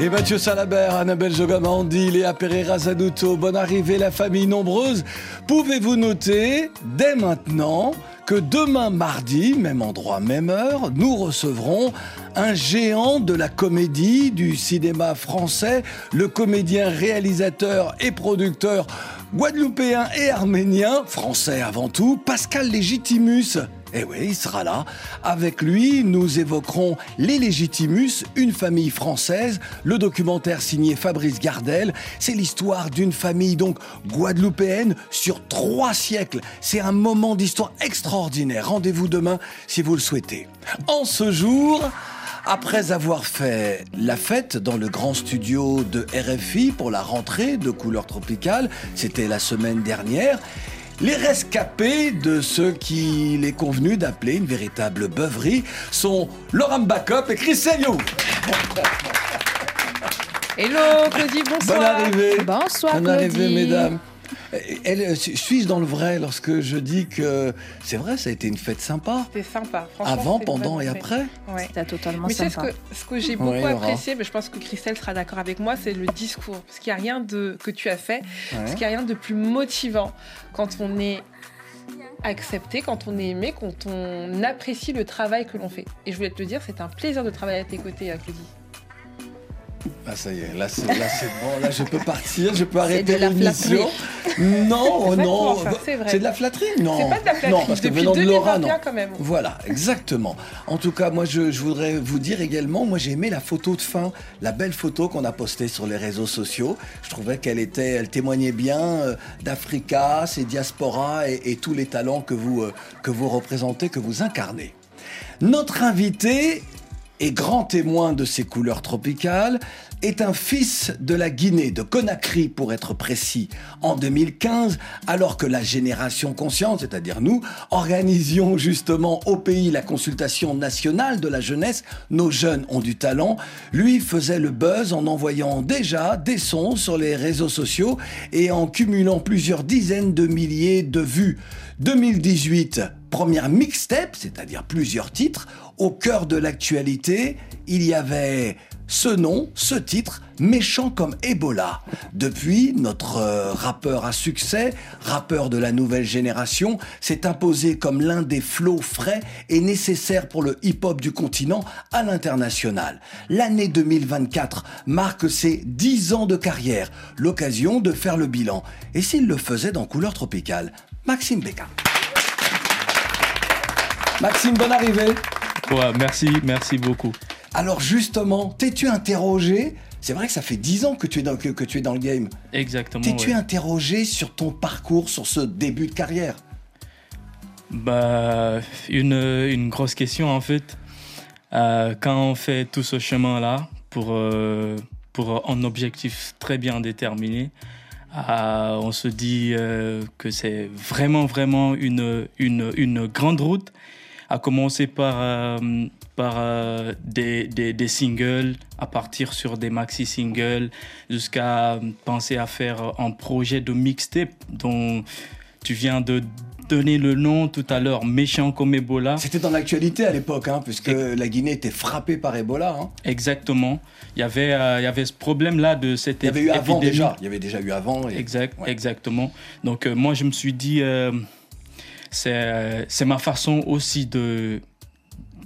Et Mathieu Salabert, Annabelle Jogamandi, Léa Pereira Zaduto, bonne arrivée, la famille nombreuse. Pouvez-vous noter dès maintenant que demain mardi, même endroit, même heure, nous recevrons un géant de la comédie, du cinéma français, le comédien, réalisateur et producteur guadeloupéen et arménien, français avant tout, Pascal Légitimus. Eh oui, il sera là. Avec lui, nous évoquerons Les Légitimus, une famille française, le documentaire signé Fabrice Gardel. C'est l'histoire d'une famille donc guadeloupéenne sur trois siècles. C'est un moment d'histoire extraordinaire. Rendez-vous demain si vous le souhaitez. En ce jour, après avoir fait la fête dans le grand studio de RFI pour la rentrée de Couleur Tropicale, c'était la semaine dernière, les rescapés de ceux qu'il est convenu d'appeler une véritable beuverie sont Laurent Backup et Chris Selliou. Hello Claudie, bonsoir. Bonne arrivée. Bonsoir Bonne Claudie. arrivée, mesdames. Elle, suis-je dans le vrai lorsque je dis que c'est vrai, ça a été une fête sympa C'était sympa. Franchement, Avant, pendant et après. Ouais. C'était totalement Mais tu sais, ce sympa. que, ce que j'ai beaucoup Ouais, apprécié, mais je pense que Christelle sera d'accord avec moi, c'est le discours. Parce qu'il n'y a rien de, que tu as fait, parce qu'il n'y a rien de plus motivant quand on est accepté, quand on est aimé, quand on apprécie le travail que l'on fait. Et je voulais te le dire, c'est un plaisir de travailler à tes côtés, euh, Claudie. Ah ça y est, là c'est là, c'est bon, là je peux partir, je peux arrêter de la l'émission. Non, non, c'est de la flatterie, non. C'est pas de la flatterie, Non, parce que venant de Laura, 2021 non. quand même. Voilà, exactement. En tout cas, moi, je, je voudrais vous dire également, moi, j'ai aimé la photo de fin, la belle photo qu'on a postée sur les réseaux sociaux. Je trouvais qu'elle était, elle témoignait bien euh, d'Africa, ses diasporas et, et tous les talents que vous, euh, que vous représentez, que vous incarnez. Notre invité et grand témoin de ces couleurs tropicales, est un fils de la Guinée, de Conakry pour être précis, en 2015, alors que la génération consciente, c'est-à-dire nous, organisions justement au pays la consultation nationale de la jeunesse, nos jeunes ont du talent, lui faisait le buzz en envoyant déjà des sons sur les réseaux sociaux et en cumulant plusieurs dizaines de milliers de vues. 2018, première mixtape, c'est-à-dire plusieurs titres, au cœur de l'actualité, il y avait ce nom, ce titre, méchant comme Ebola. Depuis, notre euh, rappeur à succès, rappeur de la nouvelle génération, s'est imposé comme l'un des flots frais et nécessaires pour le hip-hop du continent à l'international. L'année 2024 marque ses 10 ans de carrière, l'occasion de faire le bilan. Et s'il le faisait dans couleur tropicale? Maxime Becca. Maxime, bonne arrivée. Ouais, merci, merci beaucoup. Alors justement, t'es-tu interrogé? C'est vrai que ça fait 10 ans que tu es dans, que, que tu es dans le game. Exactement. T'es-tu ouais. interrogé sur ton parcours, sur ce début de carrière? Bah, une, une grosse question en fait. Euh, quand on fait tout ce chemin-là pour, euh, pour un objectif très bien déterminé, euh, on se dit que c'est vraiment, vraiment une, une, une grande route, à commencer par, euh, par euh, des, des, des singles, à partir sur des maxi-singles, jusqu'à penser à faire un projet de mixtape dont tu viens de donner le nom tout à l'heure, Méchant comme Ebola. C'était dans l'actualité à l'époque, hein, puisque la Guinée était frappée par Ebola. hein. Exactement. Il y avait, euh, il y avait ce problème-là de cette Il y avait eu avant épidémie. déjà. Il y avait déjà eu avant. et- Exact, Ouais. Exactement. Donc euh, moi, je me suis dit, euh, c'est euh, c'est ma façon aussi de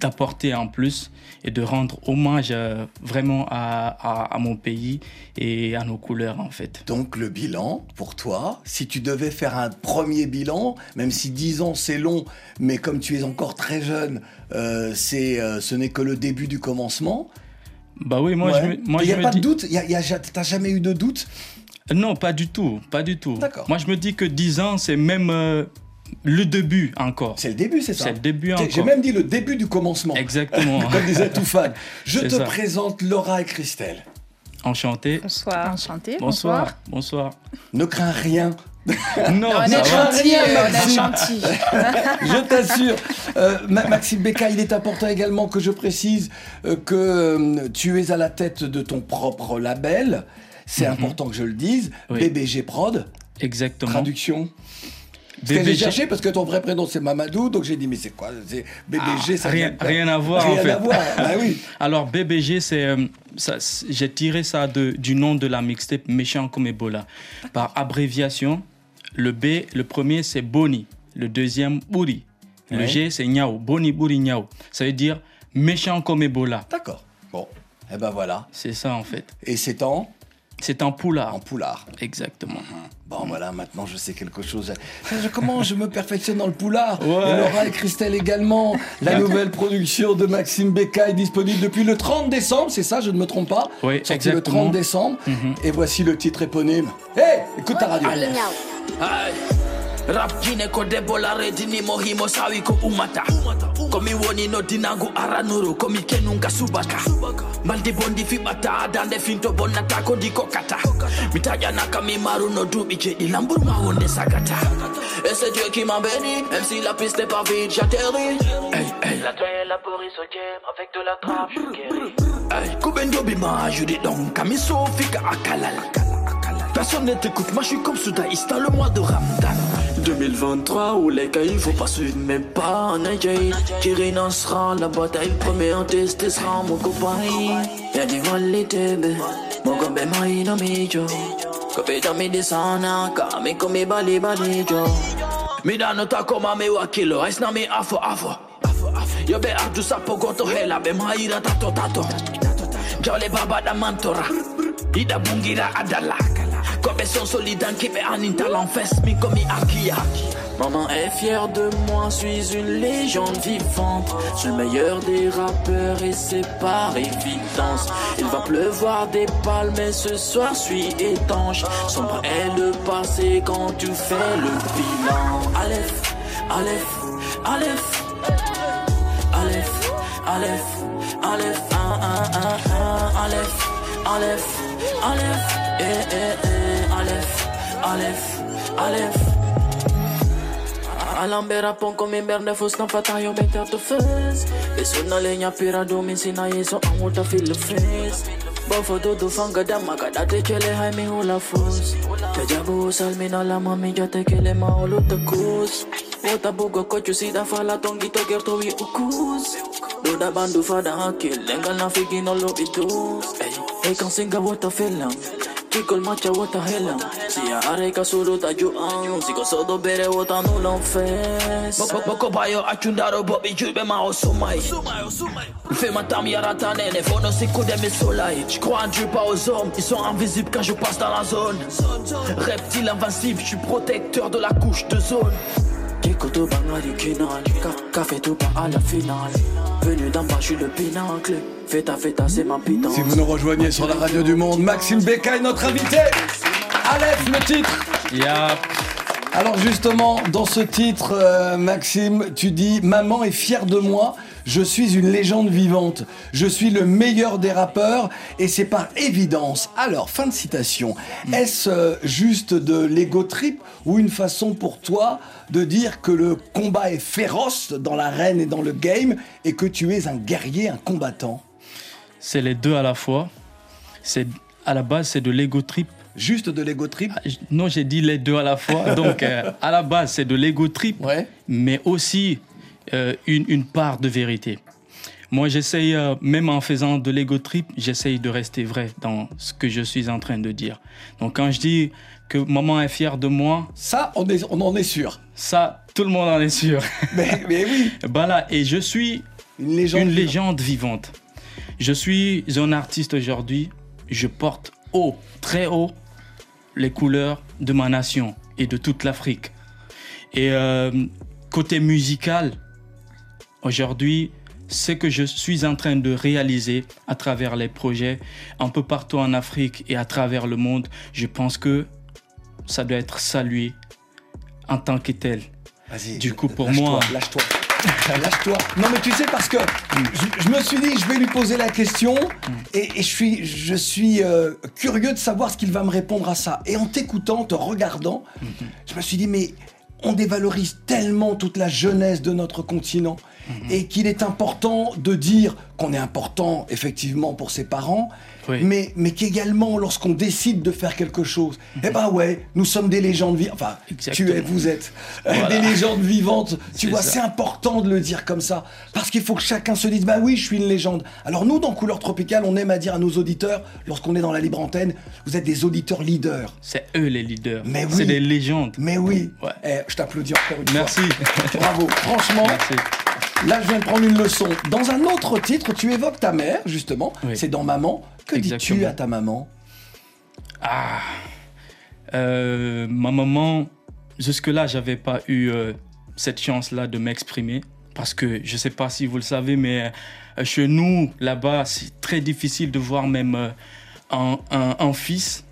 d'apporter en plus et de rendre hommage euh, vraiment à, à, à mon pays et à nos couleurs en fait. Donc le bilan, pour toi, si tu devais faire un premier bilan, même si 10 ans c'est long, mais comme tu es encore très jeune, euh, c'est, euh, ce n'est que le début du commencement. Bah oui, moi Ouais. je moi, Il n'y a pas dis... de doute y a- y a T'as jamais eu de doute? Non, pas du tout, pas du tout. D'accord. Moi je me dis que 10 ans, c'est même euh, le début encore. C'est le début, c'est ça C'est le début J'ai- encore. J'ai même dit le début du commencement. Exactement. Comme disait Toufan. Je te ça. présente Laura et Christelle. Enchanté. Bonsoir. Enchanté. Bonsoir. Bonsoir. Ne crains rien. Non, on ça est va. gentil, on est gentil. Je t'assure. Euh, Ma- Maxime Becca, il est important également que je précise euh, que euh, tu es à la tête de ton propre label. C'est important que je le dise. Oui. BBG Prod. Exactement. Traduction. J'ai BBG. cherché parce que ton vrai prénom c'est Mamadou, donc j'ai dit mais c'est quoi? C'est BBG, ça Ah, rien, de quoi rien à voir Rien en fait. à voir. Ah oui. Alors BBG, c'est euh, ça, c'est- j'ai tiré ça de, du nom de la mixtape Méchant comme Ebola. Par abréviation, le B, le premier c'est Boni, le deuxième Buri, le Ouais. G c'est Nyao, Boni Buri Nyao. Ça veut dire méchant comme Ebola. D'accord. Bon. Eh ben voilà. C'est ça en fait. Et c'est en? C'est en poulard. en poulard. Exactement. Bon voilà, maintenant je sais quelque chose. Je, comment je me perfectionne dans le poulard Ouais. Et Laura et Christelle également. La nouvelle production de Maxime Becca est disponible depuis le 30 décembre, c'est ça, je ne me trompe pas? Oui, Sorti le exactement. 30 décembre. Mhm. Et voici le titre éponyme. Hé, écoute ta radio. Rap kine ko debbo laredini mo himo sawi ko umata komi woni no dinagu aranuru komi kenunga subaka mbaldi bondi fiɓata dande finto bonnata ko ndi kokata mi taƴanaka mi maru no duuɓi ceɗi lamburma wonde sagata. Et c'est dieu qui m'a béni même si la piste n'est pas vide j'atterris. Hey, hey. la toile et la boris au jam avec de la trappe je guéris. Hey, kuɓe njoɓima juɗi ɗon kami sofika akalal. Personne ne t'écoute, moi je suis comme Soudaïs dans le mois de Ramadan 2023 où les cailloux faut pas suivre mes pas en Nigeria Qui renoncera la bataille, le premier en test sera mon copain Y'a du qualité, mon gombe mai no mijo Kopita mi di sana, kami ko mi bali bali jo Mi dano ta koma mi wakilo, ice na mi afo afo Yo be ardu sapo goto hela, be maira tato tato Jole baba da mantora Ida bungira adala Kobe sont solides qui me en talent fesse mi comme Akia Maman est fière de moi, suis une légende vivante. Je suis le meilleur des rappeurs et c'est par évidence. Il va pleuvoir des palmes mais ce soir suis étanche. Sombre est le passé quand tu fais le bilan. Aleph, Aleph, Aleph. Aleph, Aleph, Aleph, un, un, un, un, Aleph, Aleph, Aleph, eh, eh, eh, Aleph, Aleph, Aleph. Alambera pon come merde fos na fata yo beter to fes Beso na lenya pira do min sina yeso an wuta feel the face. Bofo do do fanga dama kada te chele hai mi hula fos Te jago salmina la mami ya te kele ma olo te kus Wota bugo kochu sida fala tongi to gerto wi ukus. Do da bandu fada hakil lenga na figi no lo bitus. Ey, kan singa are ka suru ta juan Siko sodo bere Boko bayo bobi jube ma ma tam yarata nene Fono siku de mes soleil Je crois en Dieu pas aux hommes Ils sont invisibles quand je passe dans la zone. Reptile invincible Je suis protecteur de la couche de zone Kiko to banga du kinal Café tout pas à la finale Venu d'en bas je suis le pinacle Feta feta c'est ma pitance Si vous nous rejoignez sur la radio du monde, Maxime Becca est notre invité. Aleph, le titre. Yeah. Alors justement, dans ce titre, euh, Maxime, tu dis Maman est fière de moi, je suis une légende vivante, je suis le meilleur des rappeurs et c'est par évidence. Alors, fin de citation. Est-ce euh, juste de l'ego trip ou une façon pour toi de dire que le combat est féroce dans l'arène et dans le game et que tu es un guerrier, un combattant? C'est les deux à la fois. C'est à la base c'est de l'ego trip. Juste de l'ego trip? Ah, Non, j'ai dit les deux à la fois. Donc euh, à la base c'est de l'ego trip, Ouais. mais aussi euh, une, une part de vérité. Moi, j'essaye, euh, même en faisant de l'ego trip, j'essaye de rester vrai dans ce que je suis en train de dire. Donc quand je dis que maman est fière de moi, Ça, on, est, on en est sûr. ça, tout le monde en est sûr. Mais, mais oui, Voilà, et je suis une légende. une vivante. légende vivante. Je suis un artiste aujourd'hui. Je porte haut, très haut, les couleurs de ma nation et de toute l'Afrique. Et euh, côté musical, aujourd'hui, ce que je suis en train de réaliser à travers les projets un peu partout en Afrique et à travers le monde, je pense que ça doit être salué en tant que tel. Vas-y. Du coup, pour lâche-toi, moi- Lâche-toi. Lâche-toi. Non, mais tu sais, parce que je, je me suis dit, je vais lui poser la question et, et je suis, je suis euh, curieux de savoir ce qu'il va me répondre à ça. Et en t'écoutant, en te regardant, je me suis dit, mais on dévalorise tellement toute la jeunesse de notre continent et qu'il est important de dire qu'on est important effectivement pour ses parents, Oui. mais, mais qu'également lorsqu'on décide de faire quelque chose, eh ben ouais, nous sommes des légendes vivantes, enfin tu es, vous êtes euh, Voilà. des légendes vivantes, tu vois, c'est important de le dire comme ça, parce qu'il faut que chacun se dise, bah oui, je suis une légende. Alors nous, dans Couleur Tropicale, on aime à dire à nos auditeurs, lorsqu'on est dans la libre antenne, vous êtes des auditeurs leaders. C'est eux les leaders. Mais oui. C'est des légendes. Mais oui, Ouais. Eh, je t'applaudis encore une Merci. fois. Bravo, franchement. Merci. Là, je viens de prendre une leçon. Dans un autre titre, tu évoques ta mère, justement. Oui. C'est dans Maman. Que dis-tu Exactement. à ta maman? Ah, Euh, ma maman, jusque-là, j'avais pas eu euh, cette chance-là de m'exprimer. Parce que je sais pas si vous le savez, mais euh, chez nous, là-bas, c'est très difficile de voir même un fils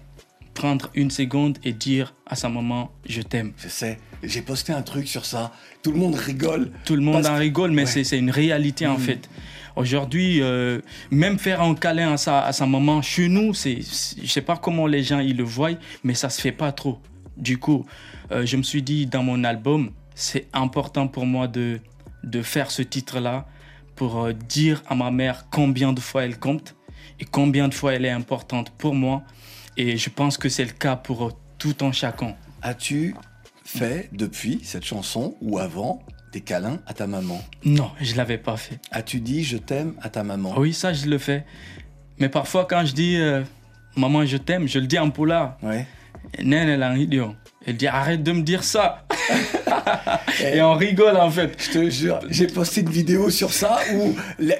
prendre une seconde et dire à sa maman Je t'aime. Je sais, j'ai posté un truc sur ça. Tout le monde rigole. Tout le monde en que- rigole, mais Ouais. c'est une réalité en Mhm. fait. Aujourd'hui, euh, même faire un câlin à sa, à sa maman, chez nous, c'est, je sais pas comment les gens ils le voient, mais ça se fait pas trop. Du coup, euh, je me suis dit dans mon album, c'est important pour moi de, de faire ce titre-là pour euh, dire à ma mère combien de fois elle compte et combien de fois elle est importante pour moi. Et je pense que c'est le cas pour tout un chacun. As-tu fait depuis cette chanson ou avant des câlins à ta maman? Non, je l'avais pas fait. As-tu dit je t'aime à ta maman? Oui, ça, je le fais. Mais parfois, quand je dis euh, maman, je t'aime, je le dis en polar. Ouais. Nene, elle dit arrête de me dire ça. Et on rigole en fait. Je te jure, j'ai posté une vidéo sur ça où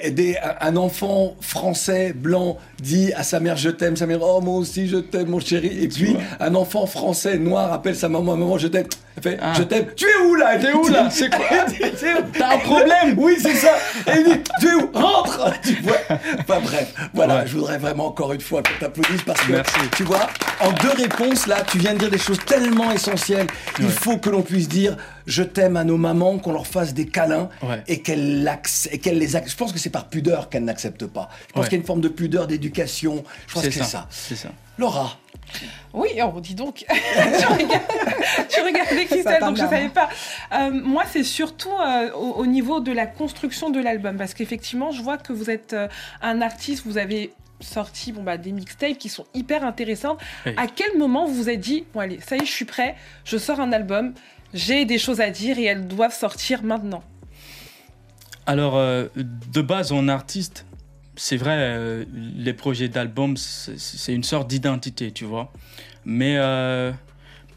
des- un enfant français blanc dit à sa mère je t'aime, sa mère oh moi aussi je t'aime mon chéri. Et puis un enfant français noir appelle sa maman maman je t'aime, fait Ah. je t'aime, tu es où là? T'es où, là? C'est quoi? T'as un problème? Oui c'est ça. Et il dit tu es où? Rentre! Tu vois? Enfin bref, voilà, Ouais. je voudrais vraiment encore une fois qu'on t'applaudisse parce que Merci. tu vois, en deux réponses là, tu viens de dire des choses tellement essentielles. Il Ouais. faut que l'on puisse dire je t'aime à nos mamans, qu'on leur fasse des câlins Ouais. et qu'elles l'acc- et qu'elles les acc- Je pense que c'est par pudeur qu'elles n'acceptent pas. Je pense Ouais. qu'il y a une forme de pudeur, d'éducation. Je pense que c'est ça. C'est ça. Laura, Oui, oh, dis donc. tu, regardes, tu regardais Christelle, donc je ne savais pas. Euh, moi, c'est surtout euh, au, au niveau de la construction de l'album. Parce qu'effectivement, je vois que vous êtes euh, un artiste, vous avez sorti bon, bah, des mixtapes qui sont hyper intéressantes. Oui. À quel moment vous vous êtes dit, bon allez, ça y est, je suis prêt, je sors un album, j'ai des choses à dire et elles doivent sortir maintenant? Alors, euh, de base, en artiste, c'est vrai, euh, les projets d'album, c'est c'est une sorte d'identité, tu vois. Mais euh,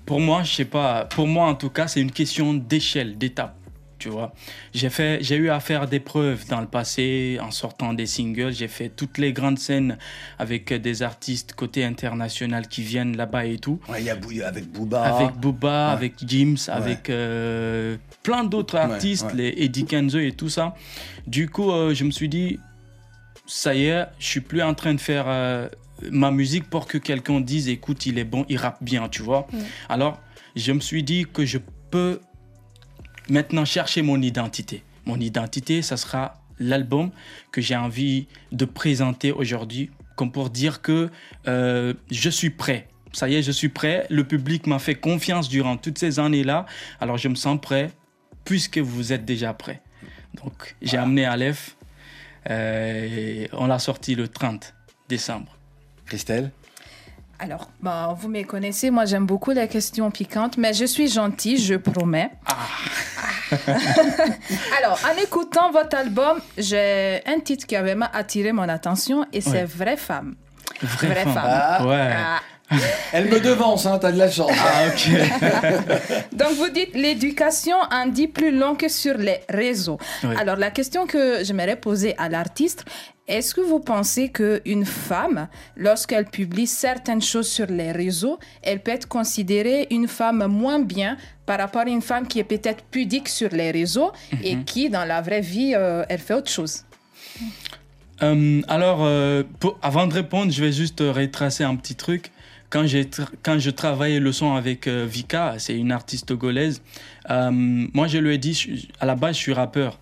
pour moi, je sais pas, pour moi en tout cas, c'est une question d'échelle, d'étape, tu vois. J'ai fait, j'ai eu à faire des preuves dans le passé en sortant des singles. J'ai fait toutes les grandes scènes avec des artistes côté international qui viennent là-bas et tout. Ouais, il y a avec Booba. Avec Booba, Ouais. avec James, avec euh, plein d'autres Ouais, artistes, ouais. les Eddie Kenzo et tout ça. Du coup, euh, je me suis dit, ça y est, je suis plus en train de faire euh, ma musique pour que quelqu'un dise, écoute, il est bon, il rappe bien, tu vois. Ouais. Alors, je me suis dit que je peux maintenant chercher mon identité. Mon identité, ça sera l'album que j'ai envie de présenter aujourd'hui, comme pour dire que euh, je suis prêt. Ça y est, je suis prêt. Le public m'a fait confiance durant toutes ces années-là. Alors, je me sens prêt, puisque vous êtes déjà prêt. Donc, j'ai amené Aleph. euh, et on l'a sorti le 30 décembre. Christelle? Alors, bon, vous me connaissez, moi j'aime beaucoup les questions piquantes, mais je suis gentille, je promets. Alors, en écoutant votre album, j'ai un titre qui a vraiment attiré mon attention et c'est Ouais. Vraie femme. Vraie, Vraie femme. femme. Ouais. Ah. Elle me devance, hein, t'as de la chance. Ah, ok. Donc, vous dites l'éducation en dit plus long que sur les réseaux. Oui. Alors, la question que j'aimerais poser à l'artiste, est-ce que vous pensez qu'une femme, lorsqu'elle publie certaines choses sur les réseaux, elle peut être considérée une femme moins bien par rapport à une femme qui est peut-être pudique sur les réseaux et qui, dans la vraie vie, euh, elle fait autre chose? Euh, alors, euh, pour- avant de répondre, je vais juste retracer un petit truc. quand, quand je travaillais le son avec Vika, c'est une artiste togolaise, moi je lui ai dit, je- à la base je suis rappeur.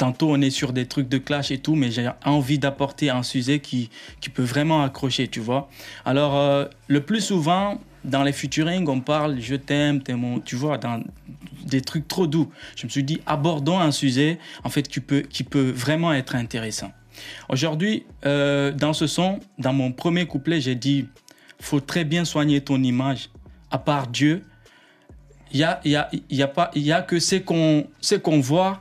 Tantôt on est sur des trucs de clash et tout, mais j'ai envie d'apporter un sujet qui, qui peut vraiment accrocher, tu vois. Alors euh, le plus souvent, dans les featuring, on parle je t'aime, tu vois, dans des trucs trop doux. Je me suis dit, abordons un sujet en fait qui peut, qui peut vraiment être intéressant. Aujourd'hui, euh, dans ce son, dans mon premier couplet, j'ai dit, faut très bien soigner ton image. À part Dieu, il y a, y a, y a y a que ce qu'on, qu'on voit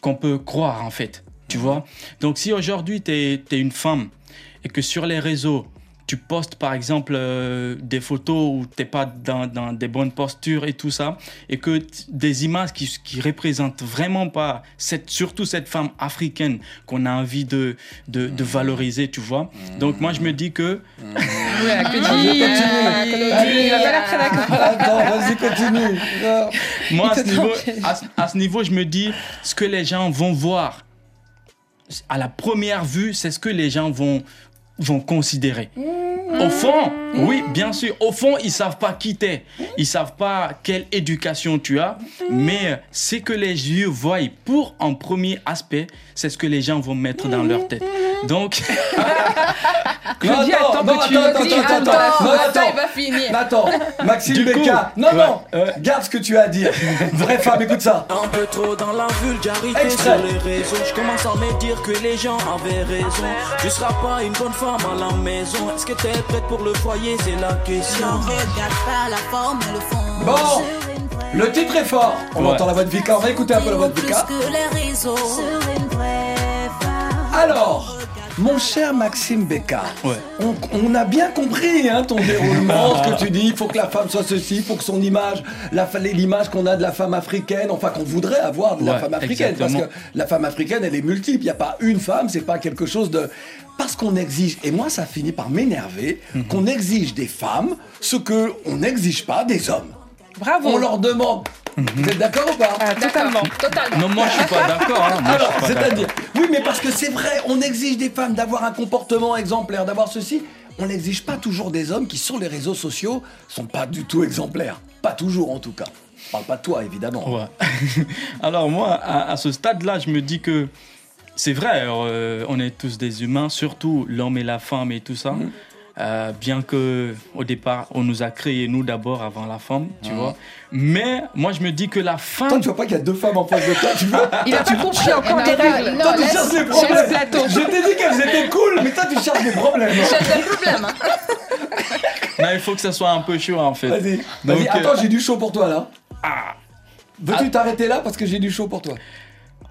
qu'on peut croire en fait. Tu vois Donc si aujourd'hui tu es, une femme et que sur les réseaux, tu postes par exemple euh, des photos où tu n'es pas dans, dans des bonnes postures et tout ça, et que des images qui, qui représentent vraiment pas, cette, surtout cette femme africaine qu'on a envie de, de, de valoriser, tu vois. Donc moi je me dis que que Vas-y, continue. Ah. Non. Moi, à ce, niveau, à, à ce niveau, je me dis, ce que les gens vont voir à la première vue, c'est ce que les gens vont, vont considérer. Au fond, oui, bien sûr, au fond, ils savent pas qui t'es. Ils savent pas quelle éducation tu as, mais ce que les yeux voient pour en premier aspect, c'est ce que les gens vont mettre dans leur tête. Donc, Non, attends attends, attends, attends, Attends, attends, attends. Attends, Maxime Becca. Non, ouais, non, garde ce que tu as à dire. Vraie femme, écoute ça. Un peu trop dans la vulgarité Extrait. sur les réseaux. Je commence à me dire que les gens avaient raison. Tu seras pas une bonne femme à la maison. Est-ce que t'es prête pour le foyer? C'est la question. Bon, le titre est fort. On Ouais. entend la voix de Vika. On va écouter un peu la voix de Vika. Alors, mon cher Maxime Becca, Ouais. on, on a bien compris hein, ton déroulement, ce que tu dis. Il faut que la femme soit ceci, il faut que son image, la l'image qu'on a de la femme africaine, enfin qu'on voudrait avoir de la Ouais, femme africaine, exactement. parce que la femme africaine, elle est multiple. Il n'y a pas une femme, c'est pas quelque chose de. Parce qu'on exige, et moi ça finit par m'énerver, Mhm. qu'on exige des femmes ce que on n'exige pas des hommes. Bravo. On leur demande. Mhm. Vous êtes d'accord ou pas Ah, totalement. Totalement. non, moi je suis pas d'accord. hein. Alors, suis pas c'est-à-dire, d'accord. oui, mais parce que c'est vrai, on exige des femmes d'avoir un comportement exemplaire, d'avoir ceci. On n'exige pas toujours des hommes qui, sur les réseaux sociaux, sont pas du tout exemplaires. Pas toujours, en tout cas. Je parle pas de toi, évidemment. Ouais. Alors moi, à, à ce stade-là, je me dis que c'est vrai, euh, on est tous des humains, surtout l'homme et la femme et tout ça. Mhm. Euh, bien que au départ, on nous a créés nous d'abord avant la femme, tu vois. Mais moi, je me dis que la Toi, femme, tu vois pas qu'il y a deux femmes en face de toi, tu vois Il a pas compris encore les non, règles. Toi, tu cherches des laisse problèmes. plateau. Je t'ai dit qu'elles étaient cool, mais toi, tu cherches des problèmes. Cherche des problèmes. hein. non, il faut que ça soit un peu chaud en fait. Vas-y, vas-y. euh, Attends, j'ai du chaud pour toi, là. Ah. Veux-tu t'arrêter là parce que j'ai du chaud pour toi?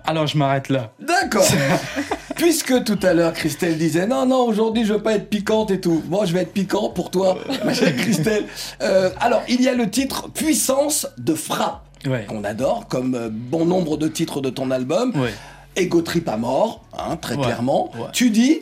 Alors je m'arrête là. D'accord. Puisque tout à l'heure Christelle disait non non aujourd'hui je veux pas être piquante et tout. Moi je vais être piquant pour toi, ma chère Christelle. Euh, alors il y a le titre Puissance de frappe Ouais. qu'on adore comme euh, bon nombre de titres de ton album. Ouais. Ego trip à mort, hein, très Ouais, clairement. Tu dis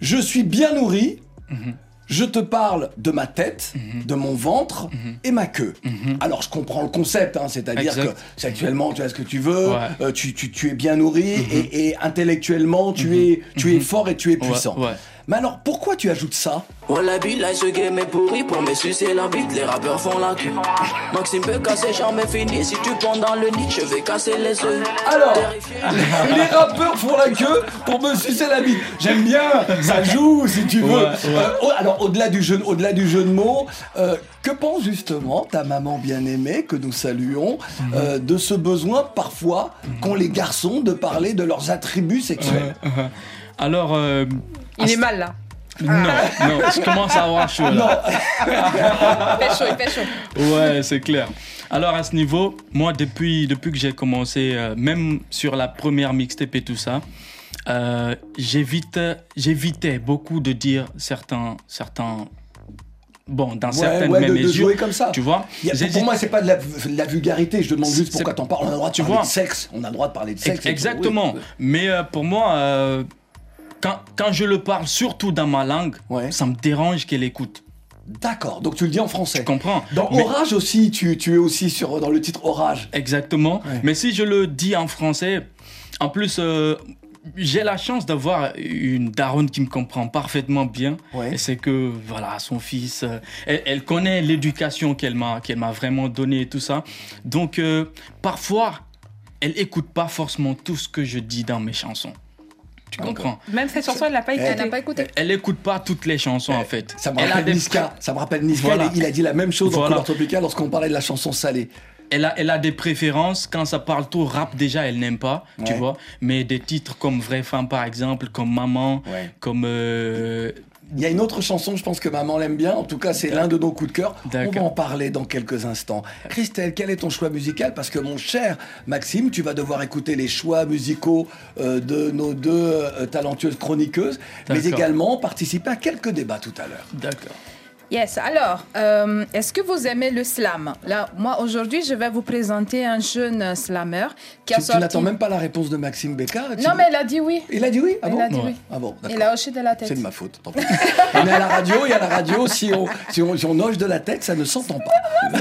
je suis bien nourri. Mhm. Je te parle de ma tête, de mon ventre et ma queue. Alors je comprends le concept, hein, c'est-à-dire Mhm. Que sexuellement tu as ce que tu veux, Ouais. euh, tu, tu- tu es bien nourri et, et intellectuellement tu, es, tu es fort et tu es Ouais, puissant. ouais. Mais alors pourquoi tu ajoutes ça Voilà, billah, ce game est pourri pour me sucer la bite. Les rappeurs font la queue. Maxime peut casser, jamais fini. Si tu prends dans le nid, je vais casser les œufs. Alors, les rappeurs font la queue pour me sucer la bite. J'aime bien, ça joue si tu veux. Ouais, ouais. Euh, au- alors au-delà du jeu, au-delà du jeu de mots, euh, que pense justement ta maman bien aimée que nous saluons Mhm. euh, de ce besoin parfois qu'ont les garçons de parler de leurs attributs sexuels? Alors, euh, Il est mal là. non, non, je commence à avoir chaud là. Il fait chaud, il fait chaud. Ouais, c'est clair. Alors à ce niveau, moi depuis, depuis que j'ai commencé, euh, même sur la première mixtape et tout ça, euh, j'évite, j'évitais beaucoup de dire certains, certains, bon, dans Ouais, certaines ouais, de, de mesures, jouer comme ça. tu vois. A- pour moi, c'est pas de la, de la vulgarité. Je demande juste pourquoi t'en parles. On a le droit de Tu parler vois. de sexe. On a le droit de parler de sexe. Exactement. oui. Mais euh, pour moi, euh, quand, quand je le parle, surtout dans ma langue, Ouais. ça me dérange qu'elle écoute. D'accord. Donc tu le dis en français. Tu comprends Dans Mais- Orage aussi, tu, tu es aussi sur, dans le titre Orage. Exactement. Ouais. Mais si je le dis en français, en plus, euh, j'ai la chance d'avoir une daronne qui me comprend parfaitement bien. Ouais. Et c'est que, voilà, son fils, euh, elle, elle connaît l'éducation qu'elle m'a, m'a vraiment donnée et tout ça. Donc, euh, parfois, elle écoute pas forcément tout ce que je dis dans mes chansons. Tu comprends Même cette chanson, elle l'a pas Elle écoutée. Elle n'a pas écouté. Elle écoute pas toutes les chansons, en fait. Ça me Elle a rappelle Niska. Ça me rappelle Niska. Voilà. Il, a dit la même chose dans Voilà. Couleur Tropicale lorsqu'on parlait de la chanson salée. elle a, elle a des préférences. Quand ça parle tout rap, déjà, elle n'aime pas, tu vois. Mais des titres comme Vraie Femme, par exemple, comme Maman, Ouais. comme. euh, Il y a une autre chanson, je pense que maman l'aime bien. En tout cas, c'est l'un de nos coups de cœur. On va en parler dans quelques instants. Christelle, quel est ton choix musical? Parce que mon cher Maxime, tu vas devoir écouter les choix musicaux euh, de nos deux euh, talentueuses chroniqueuses, mais également participer à quelques débats tout à l'heure. D'accord. Yes, alors, euh, est-ce que vous aimez le slam? Là, moi, aujourd'hui, je vais vous présenter un jeune slammer qui a Tu, tu sorti... n'attends même pas la réponse de Maxime tu Non, mais il a dit oui. Il a dit oui? Ah Il bon? a dit Ouais. oui. Ah bon. Il a hoché de la tête. C'est de ma faute. tant pis. on est à la radio, et à la radio, si on, si on, si on hoche de la tête, ça ne s'entend pas.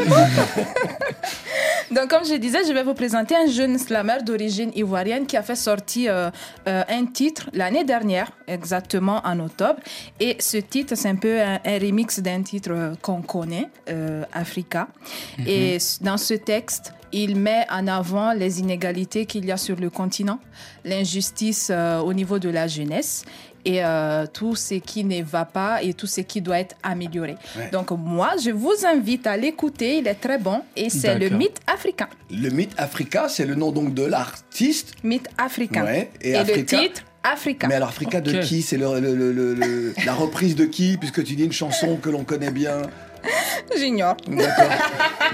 Donc, comme je disais, je vais vous présenter un jeune slammer d'origine ivoirienne qui a fait sortir euh, euh, un titre l'année dernière, exactement en octobre. Et ce titre, c'est un peu un, un remix d'un titre euh, qu'on connaît, euh, Africa. Et s- dans ce texte, il met en avant les inégalités qu'il y a sur le continent, l'injustice au niveau de la jeunesse et euh, tout ce qui ne va pas et tout ce qui doit être amélioré. Ouais. Donc moi, je vous invite à l'écouter, il est très bon et c'est le mythe africain. Le mythe Africa, c'est le nom donc de l'artiste. Mythe africain. Ouais, et et Africa- le titre, Africa. Mais alors, Africa de qui? C'est le, le- le- le- le- la reprise de qui Puisque tu dis une chanson que l'on connaît bien? J'ignore. D'accord.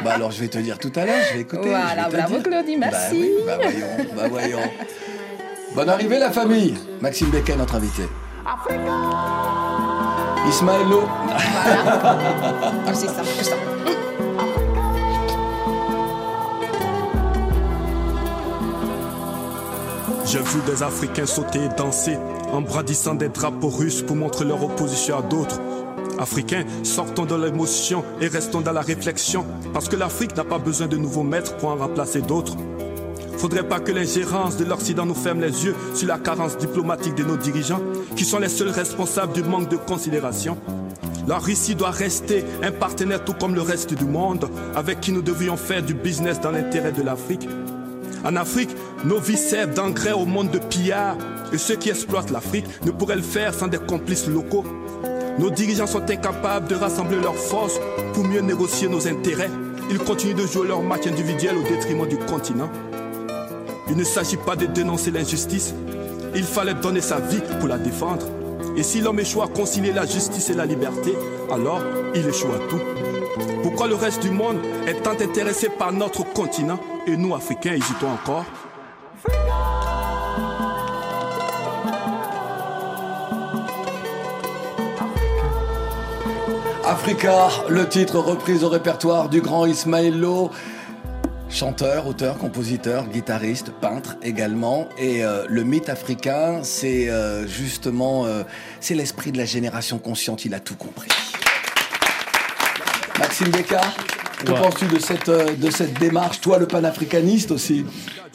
bah alors, je vais te dire tout à l'heure, je vais écouter. Voilà, je vais te bravo. Claudie, merci. Bah oui, bah voyons, bah voyons. Bonne arrivée la famille. Maxime Becquet, notre invité. Ismaël Lo. C'est ça, c'est ça. J'ai vu des Africains sauter et danser en brandissant des drapeaux russes pour montrer leur opposition à d'autres. Africains, sortons de l'émotion et restons dans la réflexion parce que l'Afrique n'a pas besoin de nouveaux maîtres pour en remplacer d'autres. Faudrait pas que l'ingérence de l'Occident nous ferme les yeux sur la carence diplomatique de nos dirigeants, qui sont les seuls responsables du manque de considération. La Russie doit rester un partenaire tout comme le reste du monde, avec qui nous devrions faire du business dans l'intérêt de l'Afrique. En Afrique, nos vies servent d'engrais au monde de pillards, et ceux qui exploitent l'Afrique ne pourraient le faire sans des complices locaux. Nos dirigeants sont incapables de rassembler leurs forces pour mieux négocier nos intérêts. Ils continuent de jouer leur match individuel au détriment du continent. Il ne s'agit pas de dénoncer l'injustice. Il fallait donner sa vie pour la défendre. Et si l'homme échoue à concilier la justice et la liberté, alors il échoue à tout. Pourquoi le reste du monde est tant intéressé par notre continent et nous, Africains, hésitons encore? Africa, le titre reprise au répertoire du grand Ismaël Lo. Chanteur, auteur, compositeur, guitariste, peintre également. Et euh, le mythe africain, c'est euh, justement, euh, c'est l'esprit de la génération consciente. Il a tout compris. Maxime Becca, que Ouais. penses-tu de cette, de cette démarche? Toi, le panafricaniste aussi,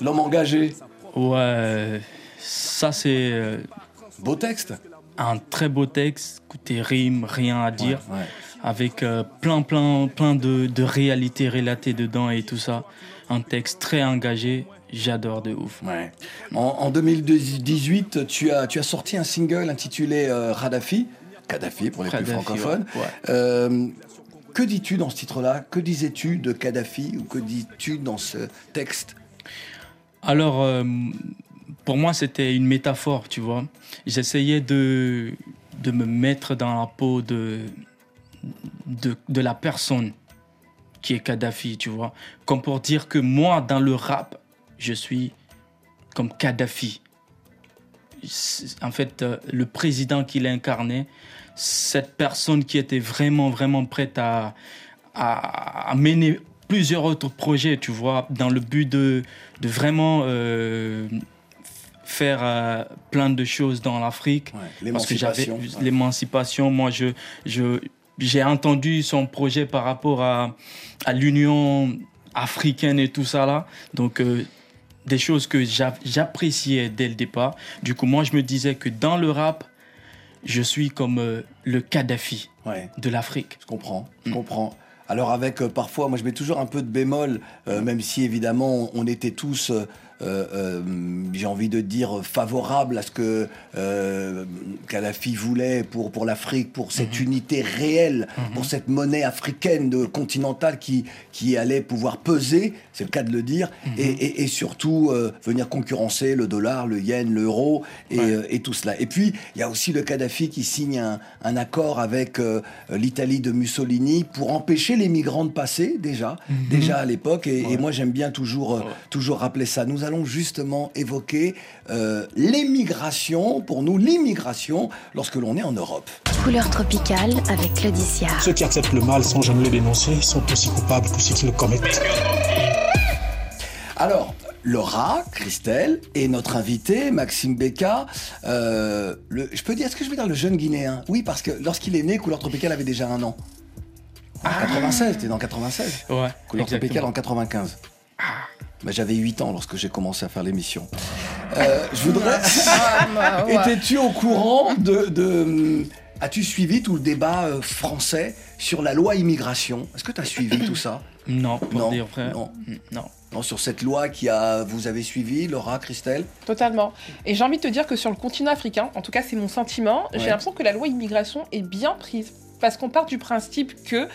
l'homme engagé. Ouais, ça c'est Beau texte. un très beau texte, côté rime, rien à dire, Ouais, ouais. Avec euh, plein, plein, plein de, de réalités relatées dedans et tout ça. Un texte très engagé, j'adore de ouf. Ouais. En, en 2018, tu as, tu as sorti un single intitulé euh, Radhafi, Kadhafi pour les plus Kadhafi, francophones. ouais, ouais. Euh, que dis-tu dans ce titre-là? Que disais-tu de Kadhafi ou que dis-tu dans ce texte? Alors, euh, pour moi, c'était une métaphore, tu vois. J'essayais de, de me mettre dans la peau de, de, de la personne qui est Kadhafi, tu vois. Comme pour dire que moi, dans le rap, je suis comme Kadhafi. En fait, euh, le président qu'il incarnait, cette personne qui était vraiment, vraiment prête à, à, à mener plusieurs autres projets, tu vois, dans le but de, de vraiment euh, faire euh, plein de choses dans l'Afrique. Ouais, Parce que j'avais ouais. l'émancipation, moi, je, je, j'ai entendu son projet par rapport à, à l'Union africaine et tout ça là. Donc, euh, des choses que j'appréciais dès le départ. Du coup, moi, je me disais que dans le rap, je suis comme euh, le Kadhafi de l'Afrique. Je comprends, je comprends. Alors avec euh, parfois, moi je mets toujours un peu de bémol, même si évidemment on était tous j'ai envie de dire, favorable à ce que euh, Kadhafi voulait pour, pour l'Afrique, pour cette mhm. unité réelle, mhm. pour cette monnaie africaine de, continentale qui, qui allait pouvoir peser, c'est le cas de le dire, mhm. et, et, surtout venir concurrencer le dollar, le yen, l'euro et, et, tout cela. Et puis, il y a aussi le Kadhafi qui signe un, un accord avec l'Italie de Mussolini pour empêcher les migrants de passer, déjà, déjà à l'époque, et, moi j'aime bien toujours, toujours rappeler ça. Nous allons justement évoquer euh, l'émigration, pour nous l'immigration, lorsque l'on est en Europe. Couleur tropicale avec Claudicia. Ceux qui acceptent le mal sans jamais le dénoncer sont aussi coupables que ceux qui le commettent. Alors, Laura, Christelle et notre invité Maxime Becca. Euh, le, je peux dire, est-ce que je vais dire le jeune Guinéen? Oui, parce que lorsqu'il est né, Couleur Tropicale avait déjà un an. Ah, 96, t'es dans 96 Ouais. Couleur Tropicale en 95. Bah, j'avais 8 ans lorsque j'ai commencé à faire l'émission. Euh, je voudrais. Ah, Étais-tu au courant de. As-tu suivi tout le débat euh, français sur la loi immigration? Est-ce que tu as suivi tout ça? Non, pour non, dire frère. Non. non. Non, sur cette loi qui a, vous avez suivi, Laura, Christelle? Totalement. Et j'ai envie de te dire que sur le continent africain, en tout cas c'est mon sentiment, j'ai l'impression que la loi immigration est bien prise. Parce qu'on part du principe que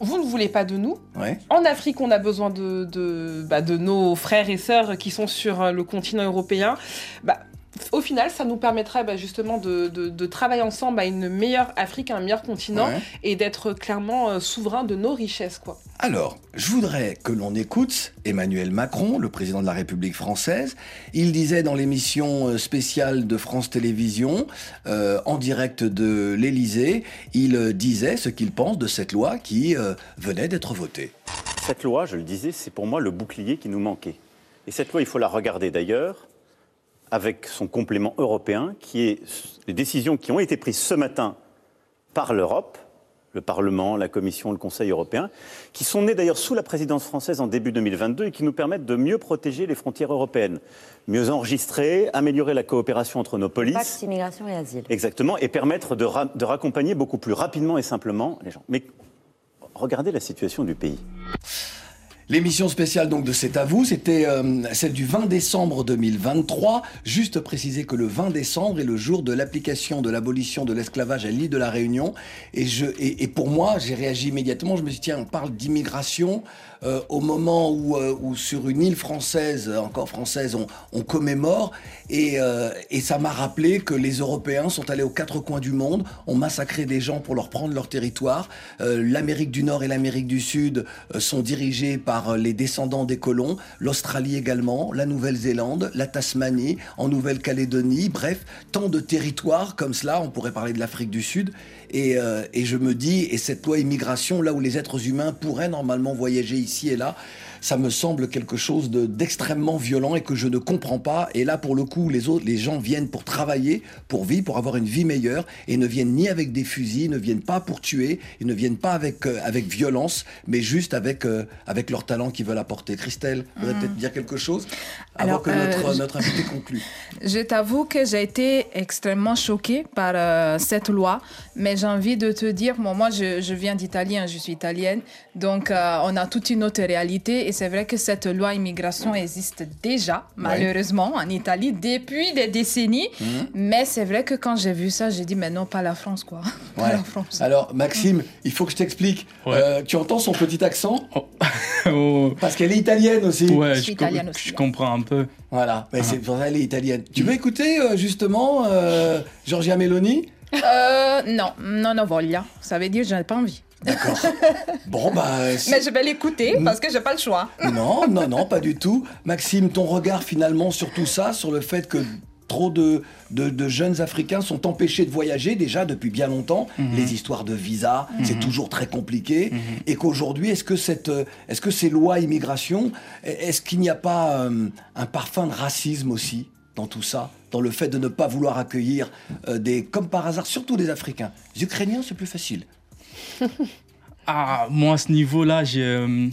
vous ne voulez pas de nous. En Afrique, on a besoin de, de, bah, de, nos frères et sœurs qui sont sur euh, le continent européen. Bah, au final, ça nous permettrait bah, justement de, de, travailler ensemble à une meilleure Afrique, un meilleur continent, et d'être clairement euh, souverain de nos richesses. Quoi. Alors, je voudrais que l'on écoute Emmanuel Macron, le président de la République française. Il disait dans l'émission euh, spéciale de France Télévisions, euh, en direct de l'Élysée, il disait ce qu'il pense de cette loi qui venait d'être votée. Cette loi, je le disais, c'est pour moi le bouclier qui nous manquait. Et cette loi, il faut la regarder d'ailleurs avec son complément européen, qui est les décisions qui ont été prises ce matin par l'Europe, le Parlement, la Commission, le Conseil européen, qui sont nées d'ailleurs sous la présidence française en début 2022 et qui nous permettent de mieux protéger les frontières européennes, mieux enregistrer, améliorer la coopération entre nos polices. Pacte immigration et asile. Exactement, et permettre de, de raccompagner beaucoup plus rapidement et simplement les gens. Mais regardez la situation du pays. L'émission spéciale donc de C'est à vous, c'était euh, celle du 20 décembre 2023. Juste préciser que le 20 décembre est le jour de l'application de l'abolition de l'esclavage à l'île de la Réunion. Et, je, et, et pour moi, j'ai réagi immédiatement. Je me suis dit, tiens, on parle d'immigration. Euh, au moment où, euh, où, sur une île française, encore française, on, commémore. Et, euh, et ça m'a rappelé que les Européens sont allés aux quatre coins du monde, ont massacré des gens pour leur prendre leur territoire. L'Amérique du Nord et l'Amérique du Sud sont dirigés par les descendants des colons, l'Australie également, la Nouvelle-Zélande, la Tasmanie, en Nouvelle-Calédonie, bref, tant de territoires comme cela, on pourrait parler de l'Afrique du Sud, et, et je me dis, et cette loi immigration, là où les êtres humains pourraient normalement voyager ici et là ça me semble quelque chose d'extrêmement violent et que je ne comprends pas. Et là, pour le coup, les autres, les gens viennent pour travailler, pour vivre, pour avoir une vie meilleure, et ne viennent ni avec des fusils, ne viennent pas pour tuer, ils ne viennent pas avec euh, avec violence, mais juste avec euh, avec leur talent qu'ils veulent apporter. Christelle, vous voudrais peut-être dire quelque chose? Avant Alors, que notre, euh, notre invité conclue. Je t'avoue que j'ai été extrêmement choquée par cette loi, mais j'ai envie de te dire, moi, moi je, je viens d'Italie, je suis italienne, donc on a toute une autre réalité et c'est vrai que cette loi immigration existe déjà, malheureusement, en Italie depuis des décennies. Mhm. Mais c'est vrai que quand j'ai vu ça, j'ai dit, mais non, pas la France, quoi. Pas la France. Alors, Maxime, il faut que je t'explique. Euh, tu entends son petit accent oh. Oh. Parce qu'elle est italienne aussi. Ouais, je, je comprends un peu. Voilà, mais c'est pour ça est italienne. Tu veux écouter euh, justement euh, Giorgia Meloni non, non, non, voglia. Ça veut dire que je n'ai pas envie. D'accord. Bon, bah. Mais je vais l'écouter parce que j'ai pas le choix. Non, non, non, pas du tout. Maxime, ton regard finalement sur tout ça, sur le fait que trop de, de, jeunes Africains sont empêchés de voyager déjà depuis bien longtemps. Mhm. Les histoires de visa, c'est mhm. toujours très compliqué. Mhm. Et qu'aujourd'hui, est-ce que, cette, est-ce que ces lois immigration, est-ce qu'il n'y a pas euh, un parfum de racisme aussi dans tout ça dans le fait de ne pas vouloir accueillir euh, des, comme par hasard, surtout des Africains? Les Ukrainiens, c'est plus facile. ah, moi, à ce niveau-là, j'ai. Euh,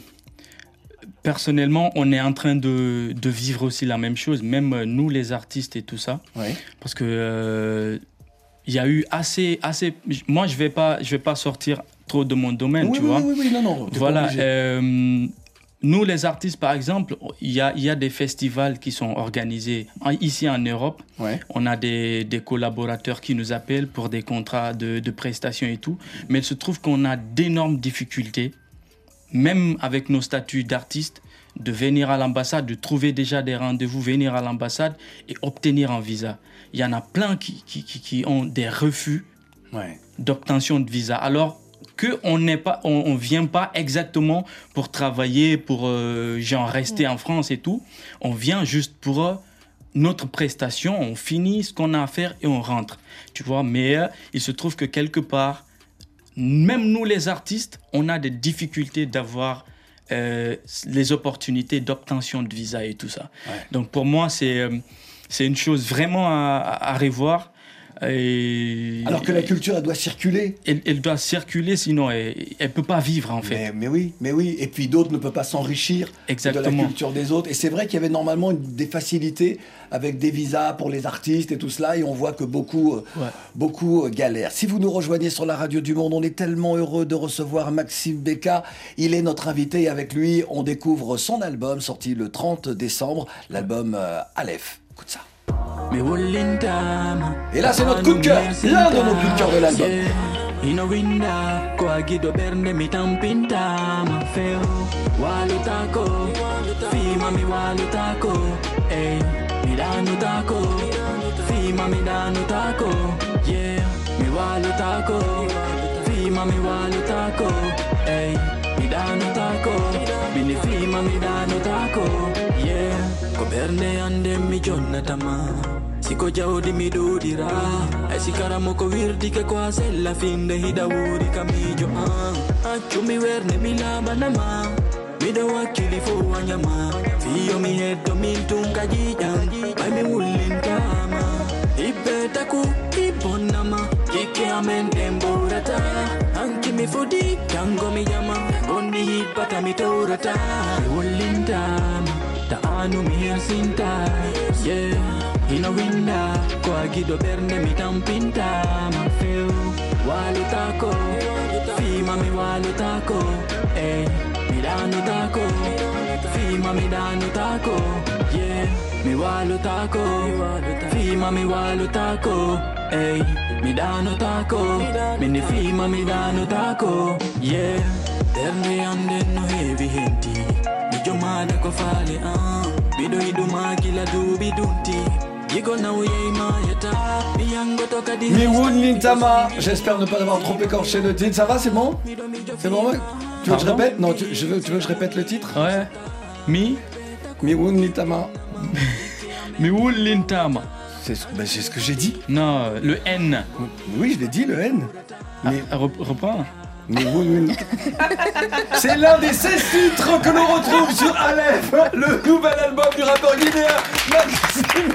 personnellement, on est en train de, de, vivre aussi la même chose, même euh, nous les artistes et tout ça. Parce que euh, il y a eu assez, assez. Moi, je vais pas, je vais pas sortir trop de mon domaine, oui, tu oui, vois. Oui, oui, non, non. Voilà. Euh, nous, les artistes, par exemple, il y a, y a, des festivals qui sont organisés ici en Europe. Ouais. On a des, des, collaborateurs qui nous appellent pour des contrats de, de prestations et tout. Mais il se trouve qu'on a d'énormes difficultés, même avec nos statuts d'artistes, de venir à l'ambassade, de trouver déjà des rendez-vous, venir à l'ambassade et obtenir un visa. Il y en a plein qui, qui, qui, qui ont des refus ouais. d'obtention de visa. Alors, qu'on n'est pas, on, on, vient pas exactement pour travailler, pour euh, genre rester en France et tout. On vient juste pour euh, notre prestation. On finit ce qu'on a à faire et on rentre. Tu vois, mais euh, il se trouve que quelque part, même nous les artistes, on a des difficultés d'avoir euh, les opportunités d'obtention de visa et tout ça. Ouais. Donc pour moi, c'est c'est une chose vraiment à, à revoir. Et Alors que la culture, elle doit circuler. Elle, elle doit circuler, sinon elle ne peut pas vivre en fait. Mais, mais, oui, mais oui. Et puis d'autres ne peuvent pas s'enrichir de la culture des autres. Et c'est vrai qu'il y avait normalement des facilités avec des visas pour les artistes et tout cela. Et on voit que beaucoup, ouais. beaucoup galèrent. Si vous nous rejoignez sur la radio du Monde, on est tellement heureux de recevoir Maxime Beka. Il est notre invité et avec lui, on découvre son album sorti le 30 décembre, l'album euh, Aleph. Écoute ça. Et là, c'est notre coup de cœur, l'un de nos coups de cœur de l'album. inowinda kwagido berne mitampintama feo walutako fima mi walutako ey midanutako fima midanutako yeah mi walutako fima mi walutako ey midanutako fima midanutako yeah ko berne ah. ande mi jonnatama siko jawdi mi ɗuɗira ay sikaramo ko wirdike ko a sella finde hiɗa wuri kamijo an accumi werne mi laɓanama miɗo wakkili fo wañama fiyo mi heddo min tunka jiƴan ɓay mi wullintama hibbe taku hibbonnama kikke amen ɗen hanki mi fudi jango mi ƴama gonni hibbata mi towrata mi wullintama ta anu mi hersinta yeah. Ino winda ko a giɗo ɓernde mi tampintama few walutako fima mi walutako ey mi ɗanutako fima mi ɗanutako yeah. Mi walutako fima mi walutako ey mi ɗanutako mini fima mi ɗanutako yeah. Ɓernde anden no heewi henti mi jomaɗa ko faale an miɗo yiɗuma gila duuɓi dunti Miwoun Lintama, j'espère ne pas avoir trop écorché le titre. Ça va, c'est bon C'est bon ouais Tu veux que je répète? Non, tu, je veux, tu veux que je répète le titre? Ouais. Mi Miwoun Lintama. Miwoun Lintama. C'est ben ce que j'ai dit. Non, le N. Oui, je l'ai dit, le N. Mais... Ah, reprends. C'est l'un des 16 titres que l'on retrouve sur Aleph, le nouvel album du rappeur guinéen Maxime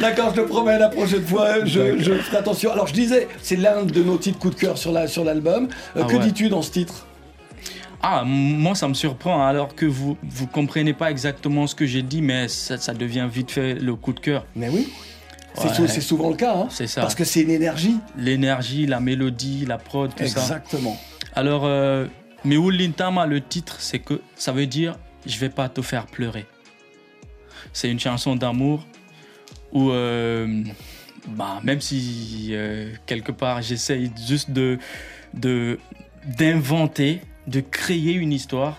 D'accord, je te promets, la prochaine fois, je, je, ferai attention. Alors, je disais, c'est l'un de nos titres coup de cœur sur l'album. La, sur euh, ah, que ouais. dis-tu dans ce titre? Ah, moi, ça me surprend, alors que vous vous comprenez pas exactement ce que j'ai dit, mais ça, ça devient vite fait le coup de cœur. Mais oui. C'est souvent le cas, hein C'est ça. Parce que c'est une énergie. L'énergie, la mélodie, la prod, tout Exactement. ça. Exactement. Alors, euh, Lintama, le titre, c'est que ça veut dire je vais pas te faire pleurer. C'est une chanson d'amour où, euh, bah, même si euh, quelque part j'essaye juste de d'inventer, de, de créer une histoire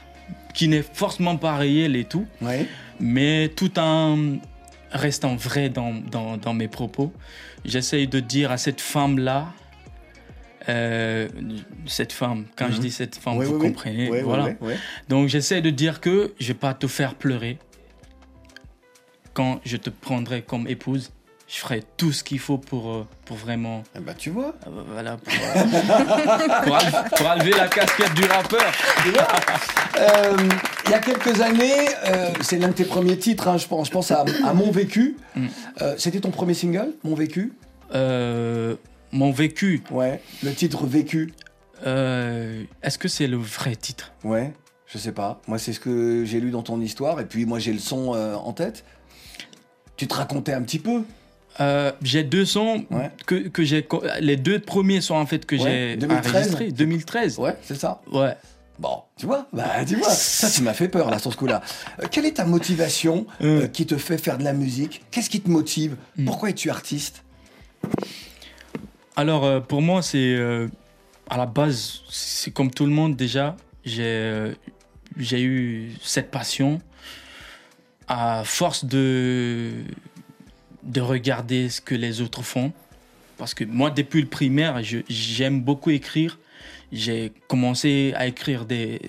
qui n'est forcément pas réelle et tout, ouais. mais tout en restant vrai dans, dans, dans mes propos, j'essaye de dire à cette femme-là, euh, cette femme, quand mm -hmm. je dis cette femme, vous comprenez, voilà. Donc j'essaie de dire que je vais pas te faire pleurer quand je te prendrai comme épouse. Je ferai tout ce qu'il faut pour, euh, pour vraiment. Eh bah tu vois. Euh, voilà. Pour, pour, pour, enlever la casquette du rappeur. Tu vois euh, il y a quelques années, euh, c'est l'un de tes premiers titres, hein, je pense, je pense à, à Mon Vécu. Mm. C'était ton premier single, Mon Vécu? Mon Vécu Ouais, le titre Vécu. Euh, Est-ce que c'est le vrai titre? Ouais, je sais pas. Moi, c'est ce que j'ai lu dans ton histoire, et puis moi, j'ai le son euh, en tête. Tu te racontais un petit peu Euh, J'ai deux sons que, que j'ai. Les deux premiers sont en fait que Ouais, j'ai 2013. enregistrés. 2013. Ouais, c'est ça. Ouais. Bon, tu vois, bah, tu vois, ça, tu m'as fait peur là sur ce coup-là. Euh, quelle est ta motivation euh, qui te fait faire de la musique? Qu'est-ce qui te motive? Pourquoi es-tu artiste? Alors, euh, pour moi, c'est. à la base, c'est comme tout le monde déjà. J'ai j'ai eu cette passion à force de, de regarder ce que les autres font. Parce que moi, depuis le primaire, je- j'aime beaucoup écrire. J'ai commencé à écrire des,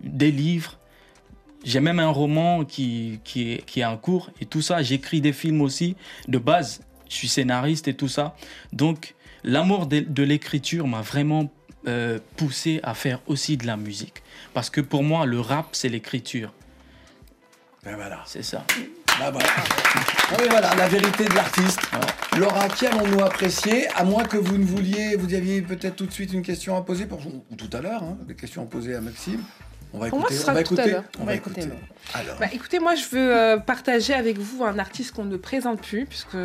des livres. J'ai même un roman qui, qui, est, qui est en cours et tout ça. J'écris des films aussi. De base, je suis scénariste et tout ça. Donc, l'amour de, de l'écriture m'a vraiment euh, poussé à faire aussi de la musique. Parce que pour moi, le rap, c'est l'écriture. Voilà. C'est ça. Bah voilà. Non, mais voilà, la vérité de l'artiste. Laura, qui allons-nous apprécier? À moins que vous ne vouliez, vous aviez peut-être tout de suite une question à poser, pour, ou tout à l'heure, hein, des questions à poser à Maxime. On va moi, écouter. ce sera on va tout écouter. On va écouter. Alors. Bah, écoutez, moi, je veux euh, partager avec vous un artiste qu'on ne présente plus, puisque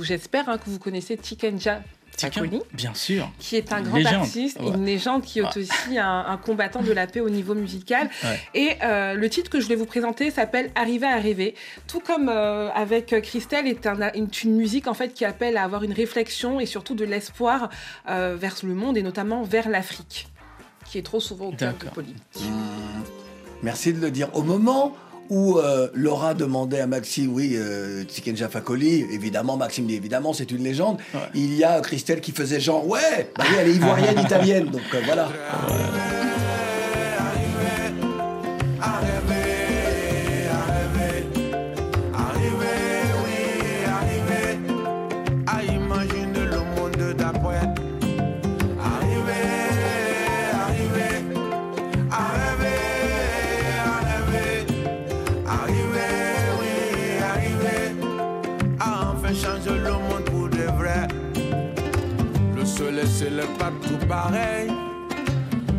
j'espère hein, que vous connaissez Tikenja Fakoli, Bien sûr. qui est un grand Légende. artiste, Ouais. une légende qui est Ouais. aussi un, un combattant de la paix au niveau musical. Ouais. Et euh, le titre que je vais vous présenter s'appelle Arriver à rêver. Tout comme euh, avec Christelle, est un- une, une musique en fait qui appelle à avoir une réflexion et surtout de l'espoir euh, vers le monde et notamment vers l'Afrique, qui est trop souvent au cœur de politique. Merci de le dire. Au moment où euh, Laura demandait à Maxime, oui, euh, Tikenja Fakoli, évidemment, Maxime dit évidemment, c'est une légende. Il y a Christelle qui faisait genre, ouais, bah oui, elle est ivoirienne, italienne, donc euh, voilà.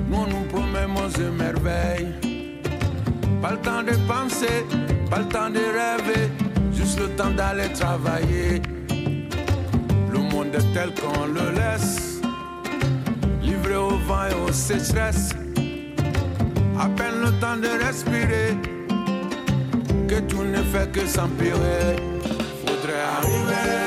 Nous nous promettons de merveilles. Pas le temps de penser, pas le temps de rêver, juste le temps d'aller travailler. Le monde est tel qu'on le laisse, livré au vent et aux sécheresses. À peine le temps de respirer, que tout ne fait que s'empirer. Faudrait arriver,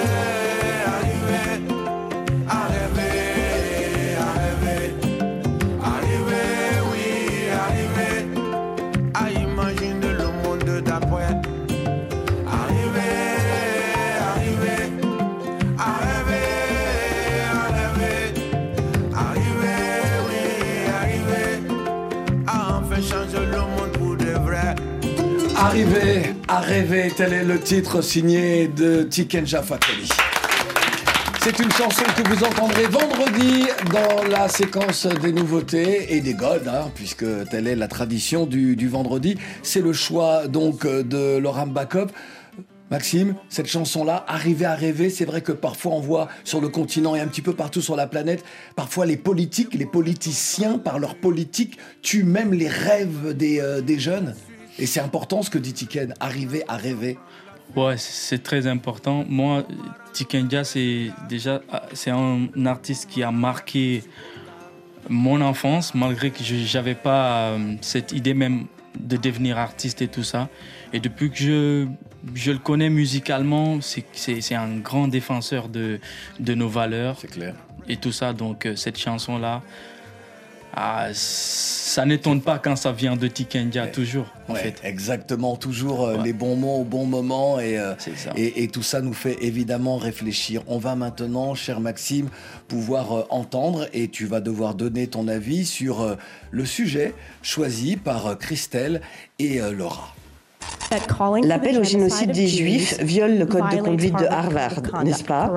Arriver à rêver, tel est le titre signé de Tikenja Fakoli. C'est une chanson que vous entendrez vendredi dans la séquence des nouveautés et des golds, hein, puisque telle est la tradition du, vendredi. C'est le choix donc de Laurent Backup. Maxime, cette chanson-là, Arriver à rêver, c'est vrai que parfois on voit sur le continent et un petit peu partout sur la planète, parfois les politiques, les politiciens, par leur politique, tuent même les rêves des, euh, des jeunes. Et c'est important ce que dit Tiken, arriver à rêver. Ouais, c'est très important. Moi, Tikenja, c'est déjà c'est un artiste qui a marqué mon enfance, malgré que je n'avais pas euh, cette idée même de devenir artiste et tout ça. Et depuis que je, je le connais musicalement, c'est- un grand défenseur de, de nos valeurs. C'est clair. Et tout ça, donc euh, cette chanson-là, ah, ça n'étonne pas quand ça vient de Tikenja, toujours. En Ouais, fait. exactement, toujours euh, les bons mots au bon moment et, euh, et, et tout ça nous fait évidemment réfléchir. On va maintenant, cher Maxime, pouvoir euh, entendre et tu vas devoir donner ton avis sur le sujet choisi par Christelle et Laura. L'appel au génocide des Juifs viole le code de conduite de Harvard, n'est-ce pas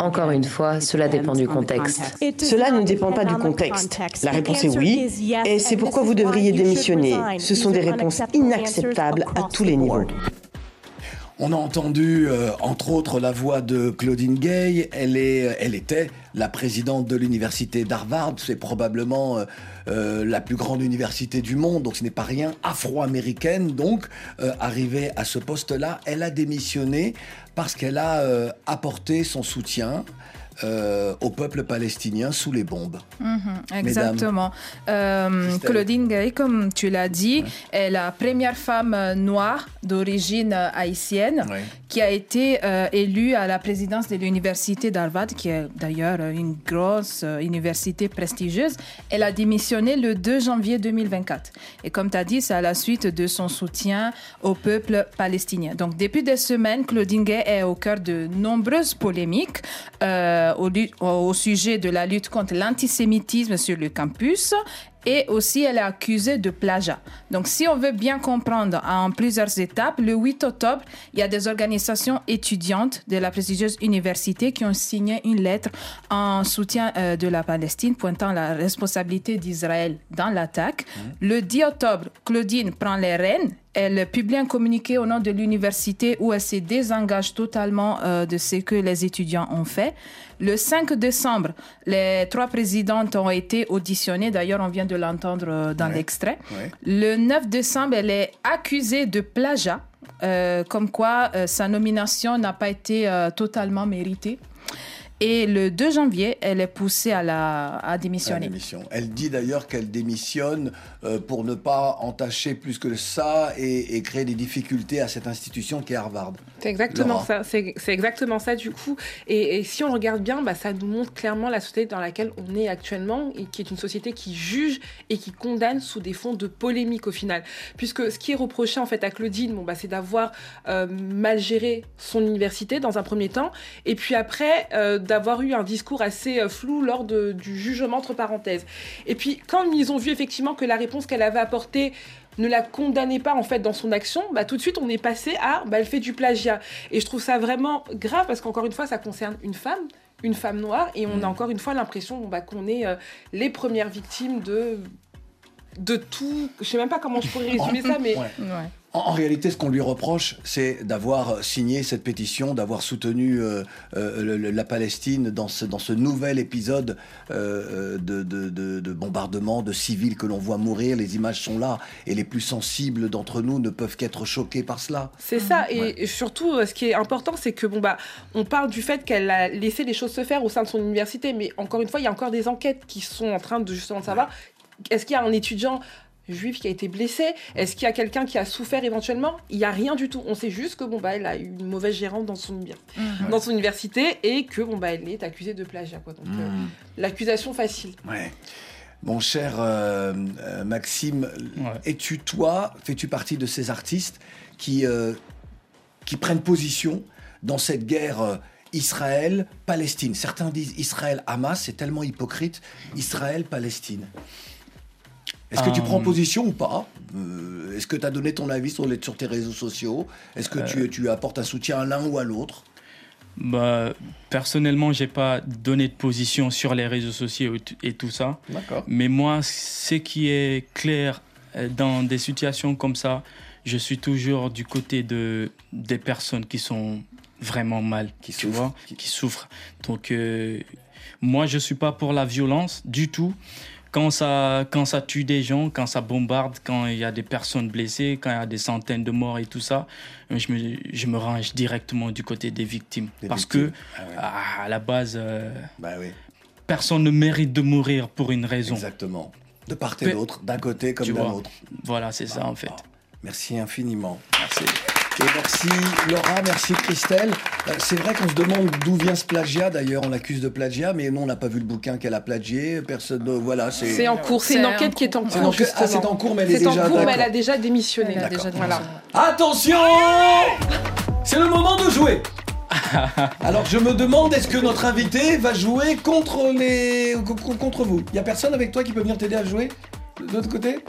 Encore une fois, cela dépend du contexte. Cela ne dépend pas du contexte. La réponse est oui, et c'est pourquoi vous devriez démissionner. Ce sont des réponses inacceptables à tous les niveaux. On a entendu, euh, entre autres, la voix de Claudine Gay. Elle, est, elle était la présidente de l'université d'Harvard. C'est probablement euh, euh, la plus grande université du monde, donc ce n'est pas rien. Afro-américaine, donc, euh, arrivée à ce poste-là, elle a démissionné parce qu'elle a euh, apporté son soutien. Euh, au peuple palestinien sous les bombes. Mhm, exactement. Euh. Claudine Gay, comme tu l'as dit, est la première femme noire d'origine haïtienne Ouais. qui a été euh, élue à la présidence de l'université d'Harvard, qui est d'ailleurs une grosse université prestigieuse. Elle a démissionné le 2 janvier 2024. Et comme tu as dit, c'est à la suite de son soutien au peuple palestinien. Donc depuis des semaines, Claudine Gay est au cœur de nombreuses polémiques euh, au, lu- au sujet de la lutte contre l'antisémitisme sur le campus. Et aussi, elle est accusée de plagiat. Donc, si on veut bien comprendre en plusieurs étapes, le 8 octobre, il y a des organisations étudiantes de la prestigieuse université qui ont signé une lettre en soutien euh, de la Palestine, pointant la responsabilité d'Israël dans l'attaque. Le 10 octobre, Claudine prend les rênes. Elle publie un communiqué au nom de l'université où elle se désengage totalement euh, de ce que les étudiants ont fait. Le 5 décembre, les trois présidentes ont été auditionnées. D'ailleurs, on vient de l'entendre euh, dans Ouais. l'extrait. Ouais. Le 9 décembre, elle est accusée de plagiat, euh, comme quoi euh, sa nomination n'a pas été totalement méritée. Et le 2 janvier, elle est poussée à, la, à La démissionner. démission. Elle dit d'ailleurs qu'elle démissionne euh, pour ne pas entacher plus que ça et, et créer des difficultés à cette institution qui est Harvard. C'est exactement Laura. ça. C'est c'est exactement ça du coup. Et, et si on regarde bien, bah, ça nous montre clairement la société dans laquelle on est actuellement et qui est une société qui juge et qui condamne sous des fonds de polémique au final. Puisque ce qui est reproché en fait à Claudine, bon, bah, c'est d'avoir euh, mal géré son université dans un premier temps et puis après euh, d'avoir eu un discours assez euh, flou lors de- du jugement entre parenthèses. Et puis quand ils ont vu effectivement que la réponse qu'elle avait apportée ne la condamnait pas en fait dans son action, bah, tout de suite on est passé à bah, elle fait du plagiat. Et je trouve ça vraiment grave parce qu'encore une fois ça concerne une femme, une femme noire, et on a encore une fois l'impression bah, qu'on est euh, les premières victimes de de tout. Je sais même pas comment je pourrais résumer ça, mais Ouais. En réalité, ce qu'on lui reproche, c'est d'avoir signé cette pétition, d'avoir soutenu euh, euh, le- le- la Palestine dans ce, dans ce nouvel épisode euh, de, de, de- de bombardement de civils que l'on voit mourir. Les images sont là et les plus sensibles d'entre nous ne peuvent qu'être choqués par cela. C'est ça, et surtout, ce qui est important, c'est que bon bah, on parle du fait qu'elle a laissé les choses se faire au sein de son université, mais encore une fois, il y a encore des enquêtes qui sont en train de justement de savoir est-ce qu'il y a un étudiant juif qui a été blessé Est-ce qu'il y a quelqu'un qui a souffert éventuellement? Il y a rien du tout. On sait juste que bon bah, elle a eu une mauvaise gérante dans son, Mhm. dans son université et que bon bah, elle est accusée de plagiat. Quoi. Donc euh, Mm. l'accusation facile. Ouais. Mon cher euh, euh, Maxime, es-tu toi, fais-tu partie de ces artistes qui, euh, qui prennent position dans cette guerre Israël-Palestine? Certains disent Israël-Hamas, c'est tellement hypocrite. Israël-Palestine. Est-ce que tu Euh, prends position ou pas Euh, Est-ce que tu as donné ton avis sur, les, sur tes réseaux sociaux Est-ce que tu, tu apportes un soutien à l'un ou à l'autre Bah, personnellement, j'ai pas donné de position sur les réseaux sociaux et tout- ça. Mais moi, ce qui est clair euh, dans des situations comme ça, je suis toujours du côté de des personnes qui sont vraiment mal, qui tu vois, qui souffrent. Donc, euh, moi, je suis pas pour la violence du tout. Quand ça, quand ça tue des gens, quand ça bombarde, quand il y a des personnes blessées, quand il y a des centaines de morts et tout ça, je me, je me range directement du côté des victimes. Des Parce victimes. que, Ah ouais. ah, à la base, euh, Bah oui. personne ne mérite de mourir pour une raison. Exactement. De part et d'autre, d'un côté comme d'un autre. Voilà, c'est ça en fait. Merci infiniment. Merci. Et merci Laura, merci Christelle. Euh, C'est vrai qu'on se demande d'où vient ce plagiat. D'ailleurs, on l'accuse de plagiat, mais nous, on n'a pas vu le bouquin qu'elle a plagié. Personne. ne- Voilà, c'est. C'est en cours, c'est une enquête qui est en C'est cours. en cours. Ah, c'est en cours, mais elle est C'est en cours, mais elle a déjà démissionné. Elle a déjà Voilà. Attention C'est le moment de jouer. Alors je me demande est-ce que notre invité va jouer contre les co- co- contre vous? Il y a personne avec toi qui peut venir t'aider à jouer? De l'autre côté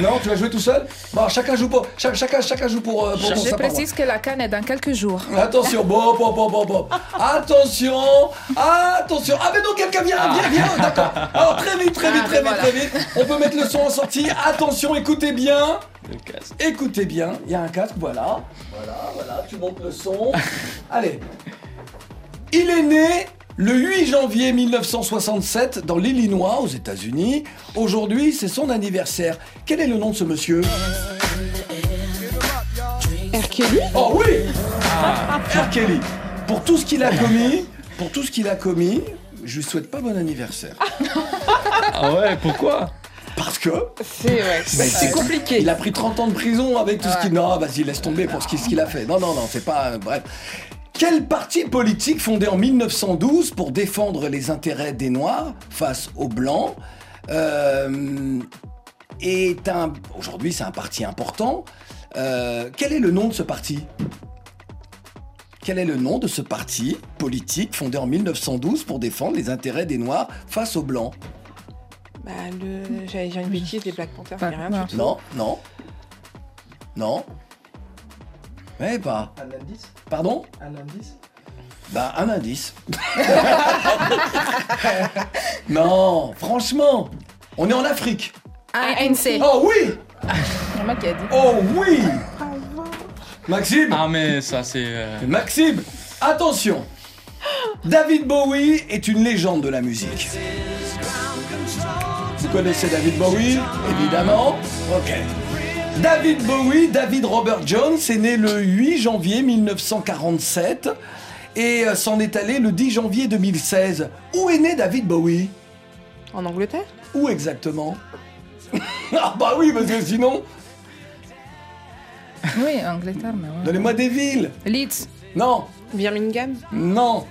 Non, tu vas jouer tout seul Bon, chacun joue pour, cha- chacun, chacun joue pour, euh, pour Je précise que la canne est dans quelques jours. Attention, bon, bon, bon, bon, bon. Attention, attention. Ah, mais non, quelqu'un vient, viens, viens, d'accord. Alors, très vite, très vite, Ah, très vite, très vite. On peut mettre le son en sortie. Attention, écoutez bien. Écoutez bien, il y a un casque, voilà. Voilà, voilà, tu montes le son. Allez. Il est né le 8 janvier 1967 dans l'Illinois, aux États-Unis. Aujourd'hui, c'est son anniversaire. Quel est le nom de ce monsieur? R. Kelly? Oh oui R. Kelly. Pour tout ce qu'il a commis, pour tout ce qu'il a commis, je lui souhaite pas bon anniversaire. Ah ouais, pourquoi? Parce que C'est ouais, compliqué. Il a pris 30 ans de prison avec tout ce qu'il. Non, vas-y, laisse tomber pour ce qu'il ce qu'il a fait. Non, non, non, c'est pas. euh, bref. Quel parti politique fondé en 1912 pour défendre les intérêts des Noirs face aux Blancs euh, est un. Aujourd'hui, c'est un parti important. Euh, quel est le nom de ce parti? Quel est le nom de ce parti politique fondé en 1912 pour défendre les intérêts des Noirs face aux Blancs? Bah, le... j'allais dire une bêtise, les Black Panthers, rien du tout. Non, non. Non. Ouais, pas. Un indice Pardon Un indice Bah, un indice. non, franchement, on est en Afrique. ANC. Oh oui C'est moi qui a dit. Oh oui Maxime Ah, mais ça, c'est. euh, Maxime, attention David Bowie est une légende de la musique. Vous connaissez David Bowie, évidemment Ok. David Bowie, David Robert Jones, est né le 8 janvier 1947 et euh, s'en est allé le 10 janvier 2016. Où est né David Bowie? En Angleterre? Où exactement? Ah bah oui, parce que sinon, Oui, Angleterre, mais ouais. donnez-moi des villes. Leeds. Non, Birmingham? Non.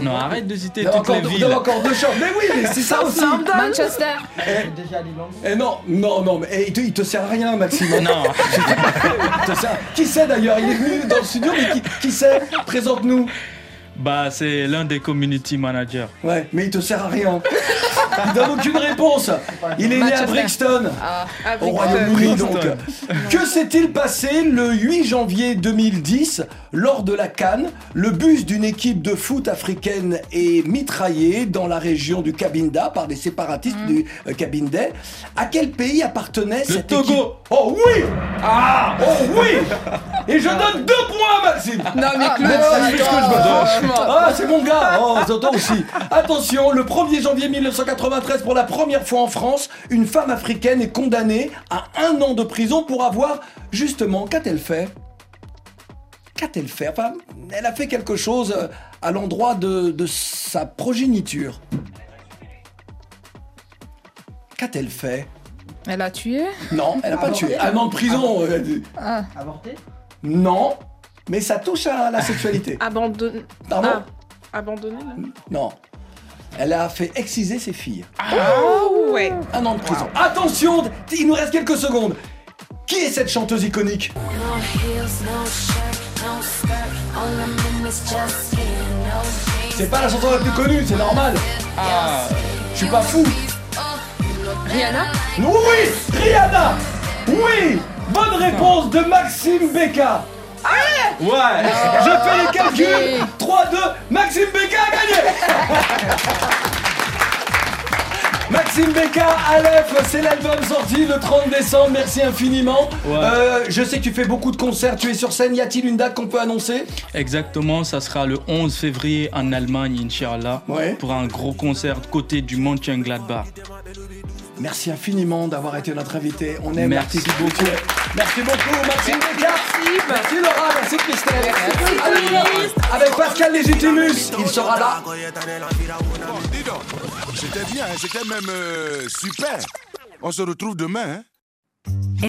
Non, arrête de citer toutes les villes. avez encore deux chances. Mais oui, mais c'est ça aussi. Manchester. Déjà dit Londres. Eh non, non, non, mais eh, il, te, il te sert à rien, Maxime. Non. Il te sert- Qui c'est d'ailleurs Il est venu dans le studio, mais qui, qui c'est Présente-nous. Bah, c'est l'un des community managers. Ouais, mais il te sert à rien. Il donne aucune réponse. Il est né à. Brixton, Ah, Ah, au. Royaume-Uni donc. Que s'est-il passé le 8 janvier 2010 lors de la Cannes? Le bus d'une équipe de foot africaine est mitraillé dans la région du Cabinda par des séparatistes du euh, Cabindais. À quel pays appartenait cette Togo. équipe? Oh oui Ah Oh oui Et je donne deux points, Maxime Non, mais Ah, Claude, je fais ce que je veux. Franchement. Ah, c'est mon gars. Oh, Zoto aussi. Attention, le 1er janvier 1993, pour la première fois en France, une femme africaine est condamnée à un an de prison pour avoir, justement, qu'a-t-elle fait? Qu'a-t-elle fait? Enfin, elle a fait quelque chose euh, à l'endroit de, de sa progéniture. Qu'a-t-elle fait? Elle a tué? Non, elle n'a pas tué. Un an de prison euh, Ah. Avorté Non, mais ça touche à la sexualité. Abandonné. Pardon Ah, abandonné, Non. Elle a fait exciser ses filles. Oh, ouais. Un an de prison. Attention, il nous reste quelques secondes. Qui est cette chanteuse iconique? C'est pas la chanson la plus connue, c'est normal. Ah, Je suis pas fou. Rihanna? Oui, Rihanna. Oui, bonne réponse de Maxime Becca. Ouais. Je fais les calculs. 3-2, Maxime Becca a gagné. Maxime Becca, Aleph, c'est l'album sorti le 30 décembre, merci infiniment. Ouais. Euh, je sais que tu fais beaucoup de concerts, tu es sur scène, y a-t-il une date qu'on peut annoncer? Exactement, ça sera le 11 février en Allemagne, Inch'Allah, Ouais. pour un gros concert côté du Mönchengladbach. Merci infiniment d'avoir été notre invité. On aime Merci beaucoup. Merci beaucoup, Maxime Becca. Merci Laura, merci Christelle. Avec, avec Pascal Légitimus, il sera là. C'était bien, hein, c'était même euh, super. On se retrouve demain. Hein.